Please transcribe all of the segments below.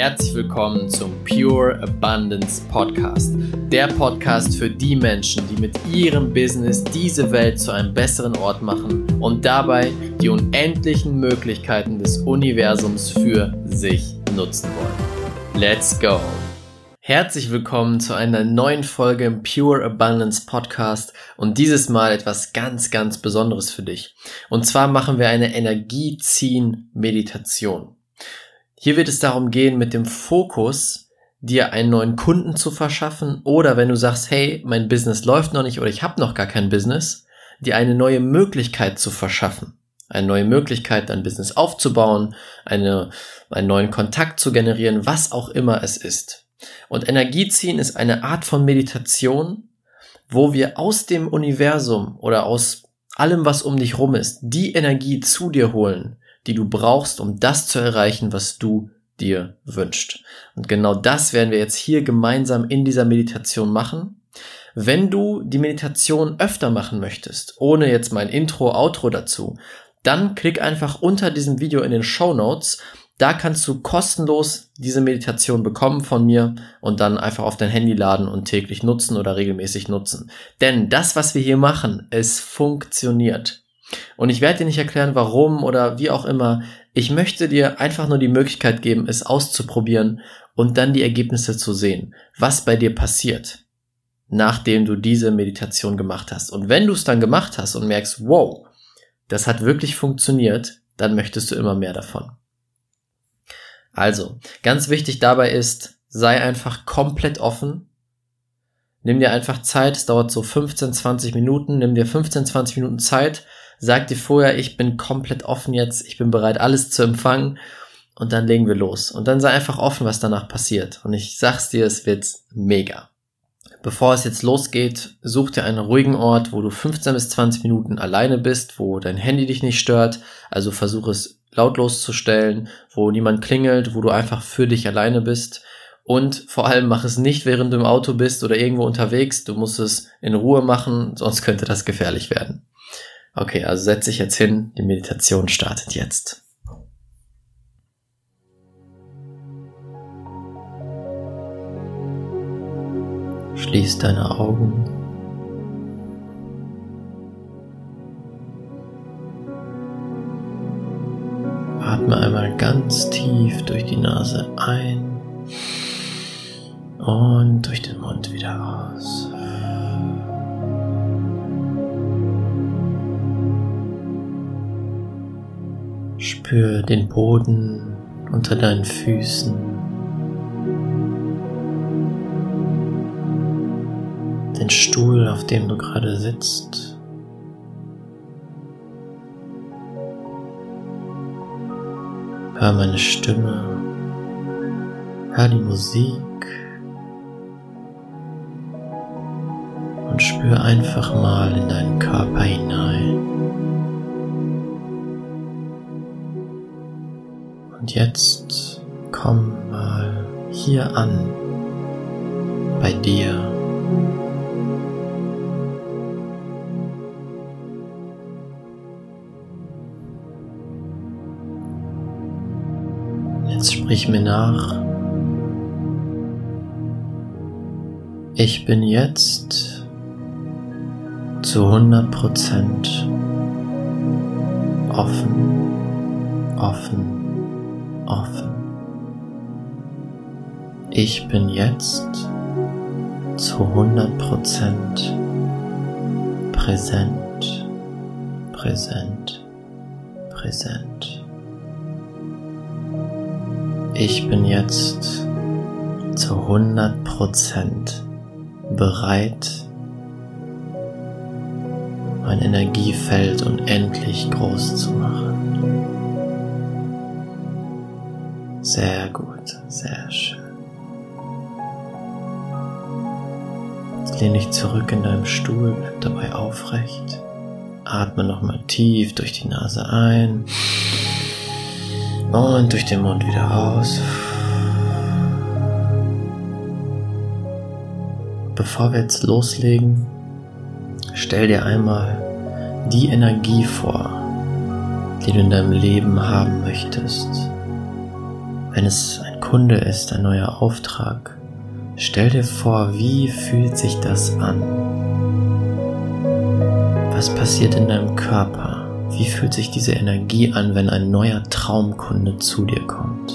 Herzlich willkommen zum Pure Abundance Podcast. Der Podcast für die Menschen, die mit ihrem Business diese Welt zu einem besseren Ort machen und dabei die unendlichen Möglichkeiten des Universums für sich nutzen wollen. Let's go! Herzlich willkommen zu einer neuen Folge im Pure Abundance Podcast und dieses Mal etwas ganz, ganz Besonderes für dich. Und zwar machen wir eine Energieziehen-Meditation. Hier wird es darum gehen, mit dem Fokus dir einen neuen Kunden zu verschaffen oder wenn du sagst, hey, mein Business läuft noch nicht oder ich habe noch gar kein Business, dir eine neue Möglichkeit zu verschaffen. Eine neue Möglichkeit, dein Business aufzubauen, eine, einen neuen Kontakt zu generieren, was auch immer es ist. Und Energieziehen ist eine Art von Meditation, wo wir aus dem Universum oder aus allem, was um dich rum ist, die Energie zu dir holen, die du brauchst, um das zu erreichen, was du dir wünscht. Und genau das werden wir jetzt hier gemeinsam in dieser Meditation machen. Wenn du die Meditation öfter machen möchtest, ohne jetzt mein Intro, Outro dazu, dann klick einfach unter diesem Video in den Show Notes da kannst du kostenlos diese Meditation bekommen von mir und dann einfach auf dein Handy laden und täglich nutzen oder regelmäßig nutzen. Denn das, was wir hier machen, es funktioniert. Und ich werde dir nicht erklären, warum oder wie auch immer. Ich möchte dir einfach nur die Möglichkeit geben, es auszuprobieren und dann die Ergebnisse zu sehen, was bei dir passiert, nachdem du diese Meditation gemacht hast. Und wenn du es dann gemacht hast und merkst, wow, das hat wirklich funktioniert, dann möchtest du immer mehr davon. Also, ganz wichtig dabei ist, sei einfach komplett offen. Nimm dir einfach Zeit, es dauert so 15, 20 Minuten, nimm dir 15, 20 Minuten Zeit, sag dir vorher, ich bin komplett offen jetzt, ich bin bereit, alles zu empfangen und dann legen wir los. Und dann sei einfach offen, was danach passiert. Und ich sag's dir, es wird mega. Bevor es jetzt losgeht, such dir einen ruhigen Ort, wo du 15 bis 20 Minuten alleine bist, wo dein Handy dich nicht stört. Also versuch es lautlos zu stellen, wo niemand klingelt, wo du einfach für dich alleine bist. Und vor allem mach es nicht, während du im Auto bist oder irgendwo unterwegs. Du musst es in Ruhe machen, sonst könnte das gefährlich werden. Okay, also setz dich jetzt hin. Die Meditation startet jetzt. Schließ deine Augen. Atme einmal ganz tief durch die Nase ein und durch den Mund wieder aus. Spür den Boden unter deinen Füßen. Den Stuhl, auf dem du gerade sitzt. Hör meine Stimme. Hör die Musik. Und spür einfach mal in deinen Körper hinein. Und jetzt komm mal hier an, bei dir. Sprich mir nach. Ich bin jetzt zu 100 Prozent offen, offen, offen. Ich bin jetzt zu 100 Prozent präsent, präsent, präsent. Ich bin jetzt zu 100% bereit, mein Energiefeld unendlich groß zu machen. Sehr gut, sehr schön. Jetzt lehn dich zurück in deinem Stuhl, bleib dabei aufrecht. Atme nochmal tief durch die Nase ein. Und durch den Mund wieder aus. Bevor wir jetzt loslegen, stell dir einmal die Energie vor, die du in deinem Leben haben möchtest. Wenn es ein Kunde ist, ein neuer Auftrag. Stell dir vor, wie fühlt sich das an? Was passiert in deinem Körper? Wie fühlt sich diese Energie an, wenn ein neuer Traumkunde zu dir kommt?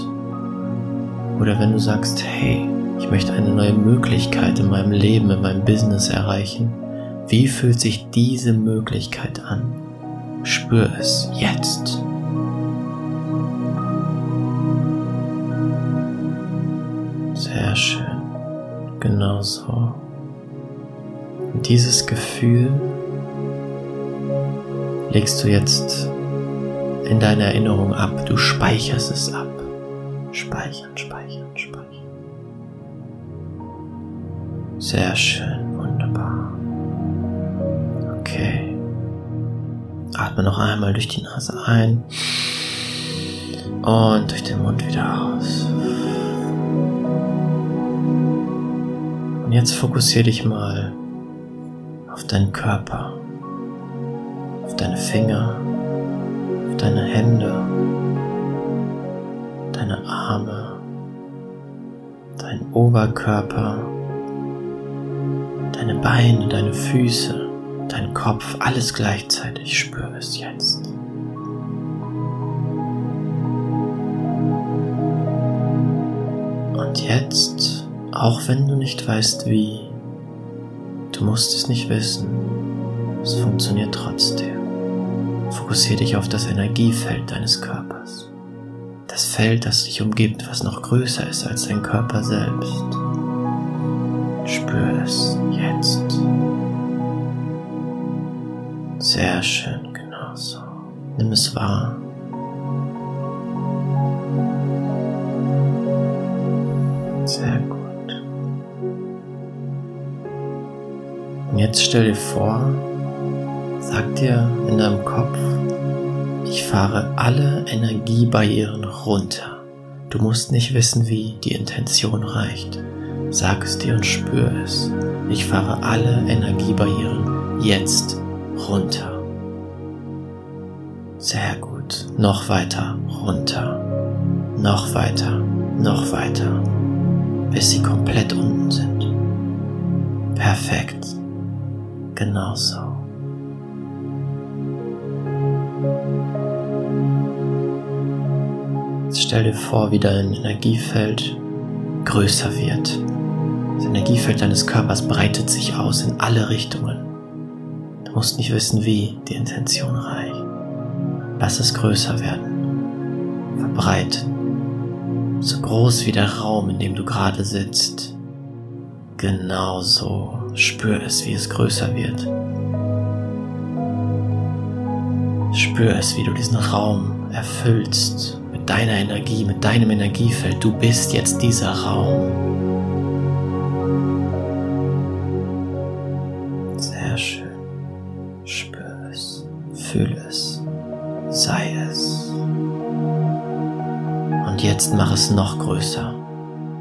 Oder wenn du sagst, hey, ich möchte eine neue Möglichkeit in meinem Leben, in meinem Business erreichen. Wie fühlt sich diese Möglichkeit an? Spür es jetzt. Genau so. Und dieses Gefühl legst du jetzt in deine Erinnerung ab. Du speicherst es ab. Speichern, speichern, speichern. Sehr schön, wunderbar. Okay. Atme noch einmal durch die Nase ein und durch den Mund wieder aus. Und jetzt fokussiere dich mal auf deinen Körper, auf deine Finger, auf deine Hände, deine Arme, deinen Oberkörper deine Beine, deine Füße, dein Kopf, alles gleichzeitig. Spür es jetzt. Und jetzt, auch wenn du nicht weißt wie, du musst es nicht wissen, es funktioniert trotzdem. Fokussiere dich auf das Energiefeld deines Körpers. Das Feld, das dich umgibt, was noch größer ist als dein Körper selbst. Spür es jetzt. Sehr schön, genau so. Nimm es wahr. Jetzt stell dir vor, sag dir in deinem Kopf, ich fahre alle Energiebarrieren runter. Du musst nicht wissen, wie die Intention reicht. Sag es dir und spür es. Ich fahre alle Energiebarrieren jetzt runter. Sehr gut. Noch weiter runter. Noch weiter. Noch weiter. Bis sie komplett unten sind. Perfekt. Genauso. Jetzt stell dir vor, wie dein Energiefeld größer wird. Das Energiefeld deines Körpers breitet sich aus in alle Richtungen. Du musst nicht wissen, wie die Intention reicht. Lass es größer werden. Verbreiten. So groß wie der Raum, in dem du gerade sitzt. Genau so. Spür es, wie es größer wird. Spür es, wie du diesen Raum erfüllst mit deiner Energie, mit deinem Energiefeld. Du bist jetzt dieser Raum. Fühle es. Sei es. Und jetzt mach es noch größer.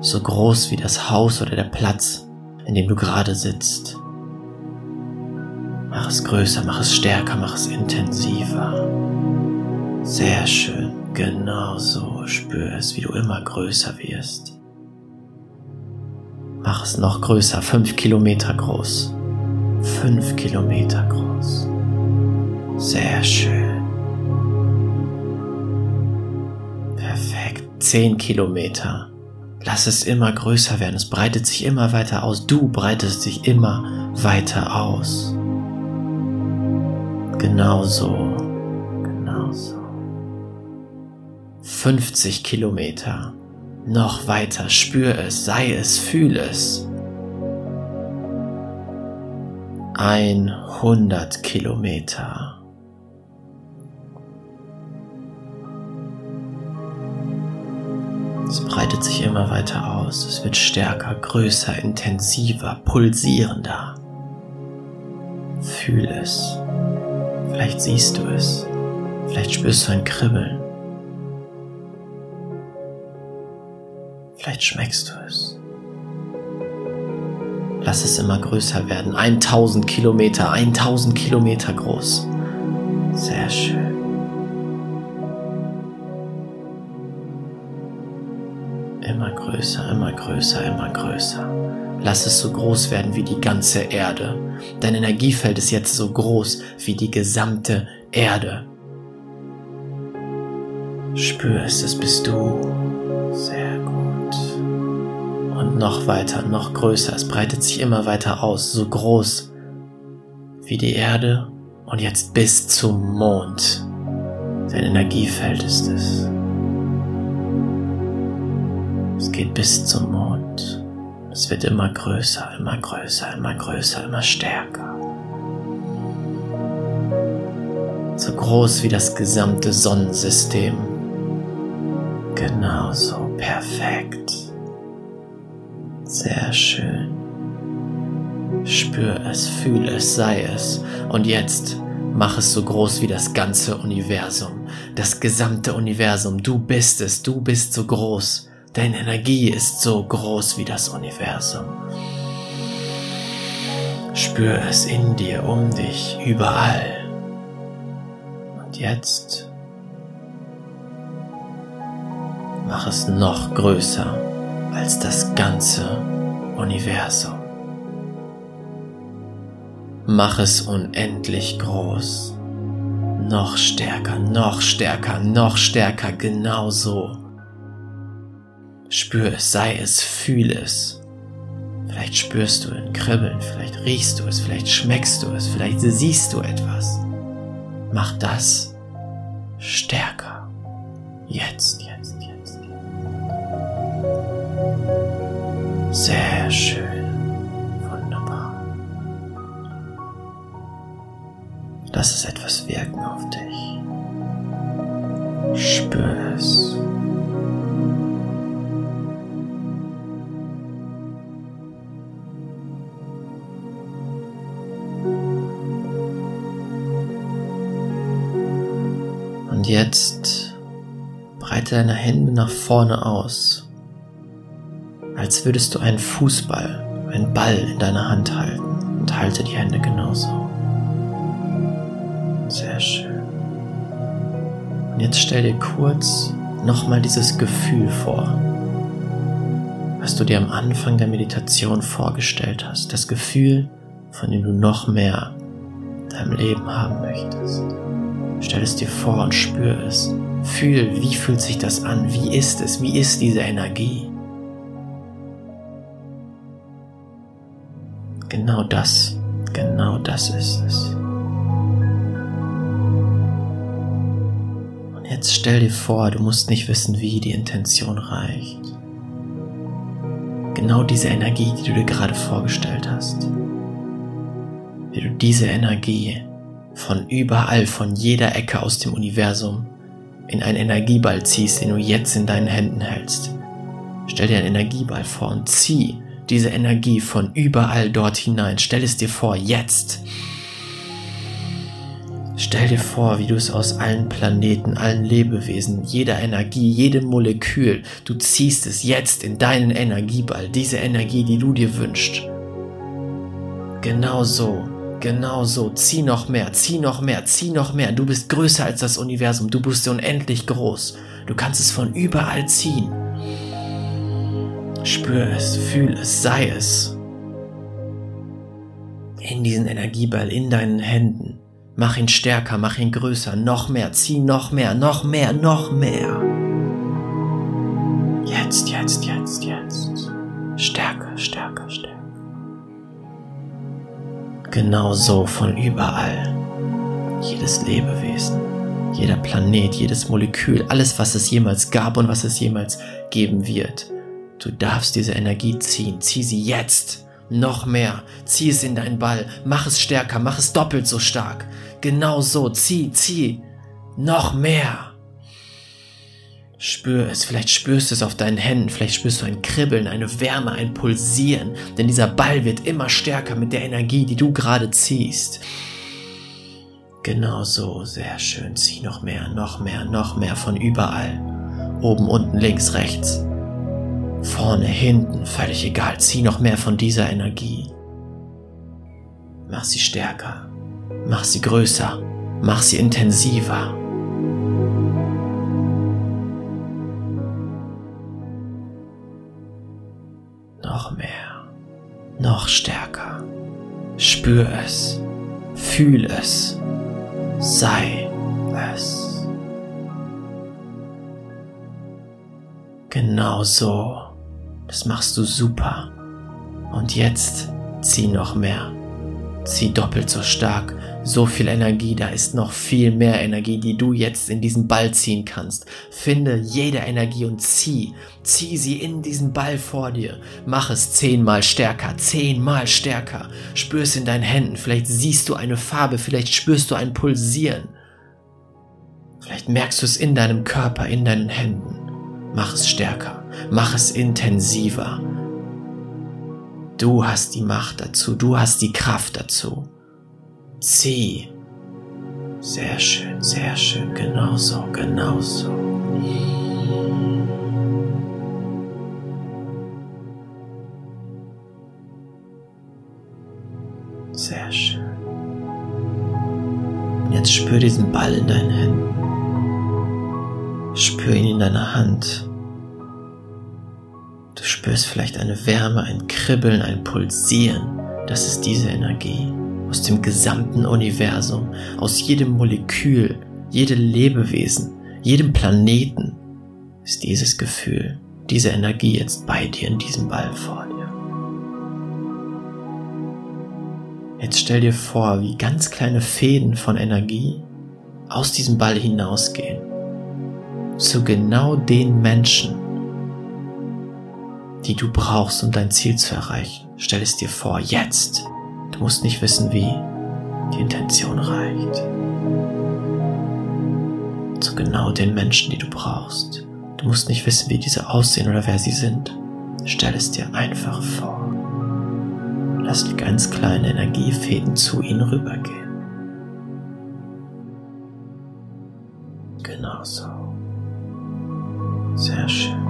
So groß wie das Haus oder der Platz, in dem du gerade sitzt. Mach es größer, mach es stärker, mach es intensiver. Sehr schön. Genau so. Spür es, wie du immer größer wirst. Mach es noch größer, fünf Kilometer groß. Fünf Kilometer groß. Sehr schön. Perfekt. Zehn Kilometer. Lass es immer größer werden. Es breitet sich immer weiter aus. Du breitest dich immer weiter aus. Genauso. Genauso. 50 Kilometer. Noch weiter. Spür es, sei es, fühl es. 100 Kilometer. Es breitet sich immer weiter aus. Es wird stärker, größer, intensiver, pulsierender. Fühl es. Vielleicht siehst du es. Vielleicht spürst du ein Kribbeln. Vielleicht schmeckst du es. Lass es immer größer werden. 1000 Kilometer, 1000 Kilometer groß. Sehr schön. Größer, immer größer. Lass es so groß werden wie die ganze Erde. Dein Energiefeld ist jetzt so groß wie die gesamte Erde. Spür es, das bist du. Sehr gut. Und noch weiter, noch größer. Es breitet sich immer weiter aus, so groß wie die Erde und jetzt bis zum Mond. Dein Energiefeld ist es. Es geht bis zum Mond. Es wird immer größer, immer größer, immer größer, immer stärker. So groß wie das gesamte Sonnensystem. Genauso perfekt. Sehr schön. Spür es, fühl es, sei es. Und jetzt mach es so groß wie das ganze Universum. Das gesamte Universum. Du bist es, du bist so groß. Deine Energie ist so groß wie das Universum. Spür es in dir, um dich, überall. Und jetzt mach es noch größer als das ganze Universum. Mach es unendlich groß. Noch stärker, noch stärker, noch stärker, genau so. Spür es, sei es, fühle es. Vielleicht spürst du ein Kribbeln, vielleicht riechst du es, vielleicht schmeckst du es, vielleicht siehst du etwas. Mach das stärker. Jetzt, jetzt, jetzt. Sehr schön. Wunderbar. Lass es etwas wirken auf dich. Spür es. Jetzt breite deine Hände nach vorne aus, als würdest du einen Fußball, einen Ball in deiner Hand halten und halte die Hände genauso. Sehr schön. Und jetzt stell dir kurz nochmal dieses Gefühl vor, was du dir am Anfang der Meditation vorgestellt hast. Das Gefühl, von dem du noch mehr in deinem Leben haben möchtest. Stell es dir vor und spür es. Fühl, wie fühlt sich das an? Wie ist es? Wie ist diese Energie? Genau das, genau das ist es. Und jetzt stell dir vor, du musst nicht wissen, wie die Intention reicht. Genau diese Energie, die du dir gerade vorgestellt hast. Wie du diese Energie von überall, von jeder Ecke aus dem Universum in einen Energieball ziehst, den du jetzt in deinen Händen hältst. Stell dir einen Energieball vor und zieh diese Energie von überall dort hinein. Stell es dir vor, jetzt. Stell dir vor, wie du es aus allen Planeten, allen Lebewesen, jeder Energie, jedem Molekül, du ziehst es jetzt in deinen Energieball, diese Energie, die du dir wünschst. Genau so Genau so. Zieh noch mehr, zieh noch mehr, zieh noch mehr. Du bist größer als das Universum. Du bist unendlich groß. Du kannst es von überall ziehen. Spür es, fühl es, sei es. In diesen Energieball, in deinen Händen. Mach ihn stärker, mach ihn größer, noch mehr, zieh noch mehr, noch mehr, noch mehr. Jetzt, jetzt, jetzt, jetzt. Stärker, stärker, stärker. Genau so von überall. Jedes Lebewesen, jeder Planet, jedes Molekül, alles, was es jemals gab und was es jemals geben wird. Du darfst diese Energie ziehen. Zieh sie jetzt. Noch mehr. Zieh es in deinen Ball. Mach es stärker. Mach es doppelt so stark. Genau so. Zieh, zieh. Noch mehr. Spür es, vielleicht spürst du es auf deinen Händen, vielleicht spürst du ein Kribbeln, eine Wärme, ein Pulsieren, denn dieser Ball wird immer stärker mit der Energie, die du gerade ziehst. Genau so, sehr schön. Zieh noch mehr, noch mehr, noch mehr von überall. Oben, unten, links, rechts. Vorne, hinten, völlig egal. Zieh noch mehr von dieser Energie. Mach sie stärker. Mach sie größer. Mach sie intensiver. Noch mehr, noch stärker. Spür es, fühl es, sei es. Genau so. Das machst du super. Und jetzt zieh noch mehr. Zieh doppelt so stark. So viel Energie, da ist noch viel mehr Energie, die du jetzt in diesen Ball ziehen kannst. Finde jede Energie und zieh. Zieh sie in diesen Ball vor dir. Mach es zehnmal stärker, zehnmal stärker. Spür es in deinen Händen. Vielleicht siehst du eine Farbe, vielleicht spürst du ein Pulsieren. Vielleicht merkst du es in deinem Körper, in deinen Händen. Mach es stärker. Mach es intensiver. Du hast die Macht dazu, du hast die Kraft dazu. Zieh. Sehr schön, sehr schön, genauso, genauso. Sehr schön. Jetzt spür diesen Ball in deinen Händen. Spür ihn in deiner Hand. Du spürst vielleicht eine Wärme, ein Kribbeln, ein Pulsieren. Das ist diese Energie aus dem gesamten Universum, aus jedem Molekül, jedem Lebewesen, jedem Planeten ist dieses Gefühl, diese Energie jetzt bei dir in diesem Ball vor dir. Jetzt stell dir vor, wie ganz kleine Fäden von Energie aus diesem Ball hinausgehen zu genau den Menschen, die du brauchst, um dein Ziel zu erreichen. Stell es dir vor, jetzt. Du musst nicht wissen, wie. Die Intention reicht. Zu genau den Menschen, die du brauchst. Du musst nicht wissen, wie diese aussehen oder wer sie sind. Stell es dir einfach vor. Lass ganz kleine Energiefäden zu ihnen rübergehen. Genau so. Sehr schön.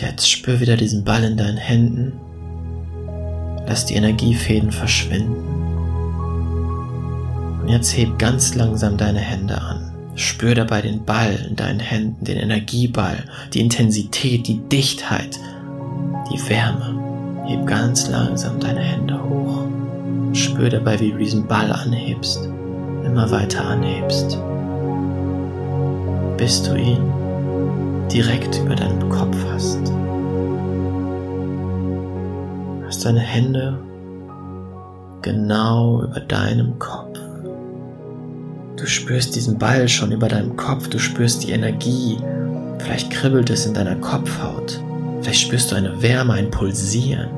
Jetzt spür wieder diesen Ball in deinen Händen. Lass die Energiefäden verschwinden. Und jetzt heb ganz langsam deine Hände an. Spür dabei den Ball in deinen Händen, den Energieball, die Intensität, die Dichtheit, die Wärme. Heb ganz langsam deine Hände hoch. Spür dabei, wie du diesen Ball anhebst, immer weiter anhebst, bis du ihn direkt über deinem Kopf hast. Hast deine Hände genau über deinem Kopf. Du spürst diesen Ball schon über deinem Kopf, du spürst die Energie, vielleicht kribbelt es in deiner Kopfhaut, vielleicht spürst du eine Wärme, ein Pulsieren.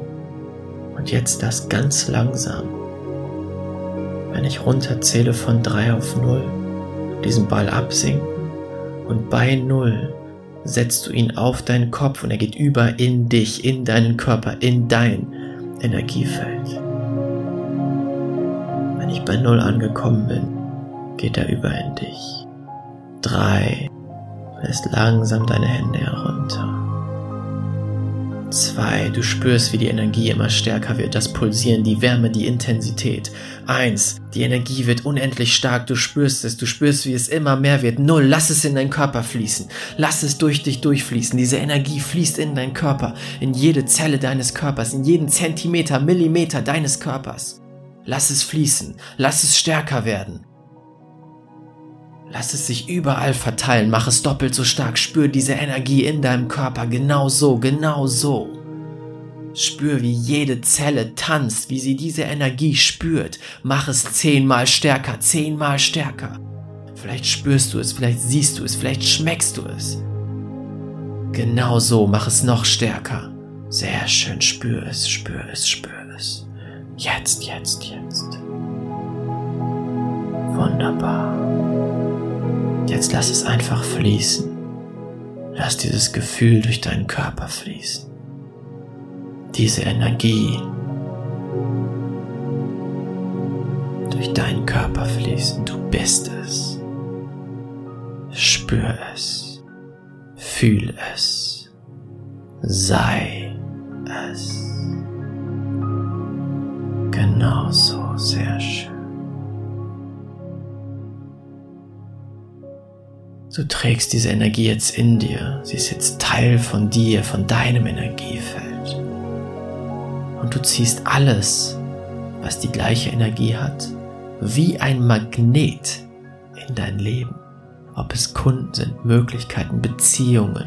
Und jetzt das ganz langsam. Wenn ich runterzähle von 3 auf 0, diesen Ball absinken und bei 0 setzt du ihn auf deinen Kopf und er geht über in dich, in deinen Körper, in dein Energiefeld. Wenn ich bei Null angekommen bin, geht er über in dich. Drei, lässt langsam deine Hände herunter. Zwei, du spürst, wie die Energie immer stärker wird, das Pulsieren, die Wärme, die Intensität. Eins, die Energie wird unendlich stark, du spürst es, du spürst, wie es immer mehr wird. Null, lass es in deinen Körper fließen. Lass es durch dich durchfließen. Diese Energie fließt in deinen Körper, in jede Zelle deines Körpers, in jeden Zentimeter, Millimeter deines Körpers. Lass es fließen, lass es stärker werden. Lass es sich überall verteilen, mach es doppelt so stark, spür diese Energie in deinem Körper, genau so, genau so. Spür, wie jede Zelle tanzt, wie sie diese Energie spürt. Mach es zehnmal stärker, zehnmal stärker. Vielleicht spürst du es, vielleicht siehst du es, vielleicht schmeckst du es. Genau so, mach es noch stärker. Sehr schön, spür es, spür es, spür es. Jetzt, jetzt, jetzt. Wunderbar. Jetzt lass es einfach fließen. Lass dieses Gefühl durch deinen Körper fließen. Diese Energie durch deinen Körper fließen. Du bist es. Spür es. Fühl es. Sei es. Genauso sehr schön. Du trägst diese Energie jetzt in dir. Sie ist jetzt Teil von dir, von deinem Energiefeld. Und du ziehst alles, was die gleiche Energie hat, wie ein Magnet in dein Leben. Ob es Kunden sind, Möglichkeiten, Beziehungen.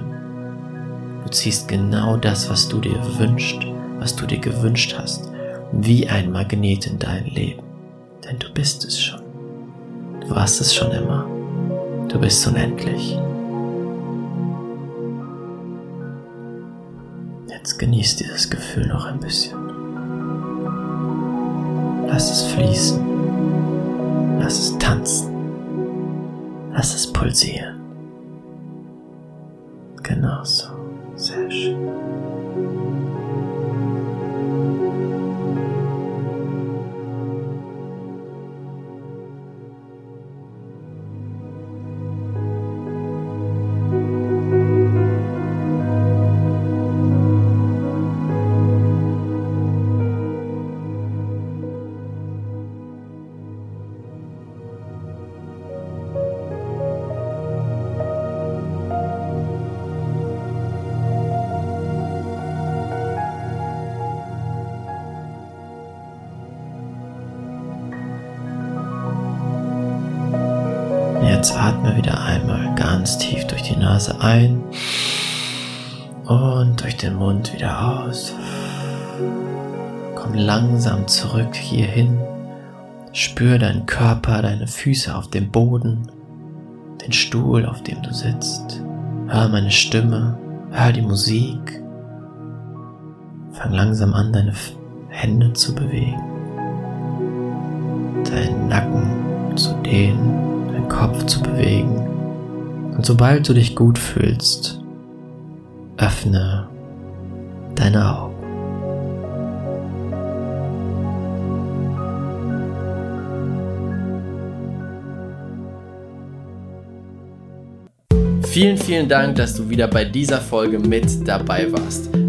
Du ziehst genau das, was du dir wünschst, was du dir gewünscht hast, wie ein Magnet in dein Leben. Denn du bist es schon. Du warst es schon immer. Du bist unendlich. Jetzt genieß dieses Gefühl noch ein bisschen. Lass es fließen. Lass es tanzen. Lass es pulsieren. Genau so. Sehr schön. Ganz tief durch die Nase ein und durch den Mund wieder aus. Komm langsam zurück hierhin. Spür deinen Körper, deine Füße auf dem Boden, den Stuhl, auf dem du sitzt. Hör meine Stimme, hör die Musik. Fang langsam an, deine Hände zu bewegen, deinen Nacken zu dehnen deinen Kopf zu bewegen. Und sobald du dich gut fühlst, öffne deine Augen. Vielen, vielen Dank, dass du wieder bei dieser Folge mit dabei warst.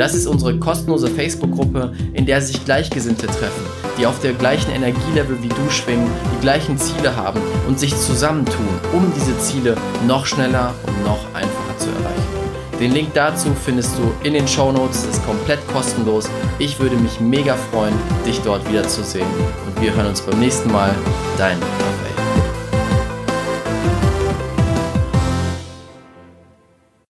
Das ist unsere kostenlose Facebook-Gruppe, in der sich Gleichgesinnte treffen, die auf der gleichen Energielevel wie du schwingen, die gleichen Ziele haben und sich zusammentun, um diese Ziele noch schneller und noch einfacher zu erreichen. Den Link dazu findest du in den Show Notes, ist komplett kostenlos. Ich würde mich mega freuen, dich dort wiederzusehen. Und wir hören uns beim nächsten Mal. Dein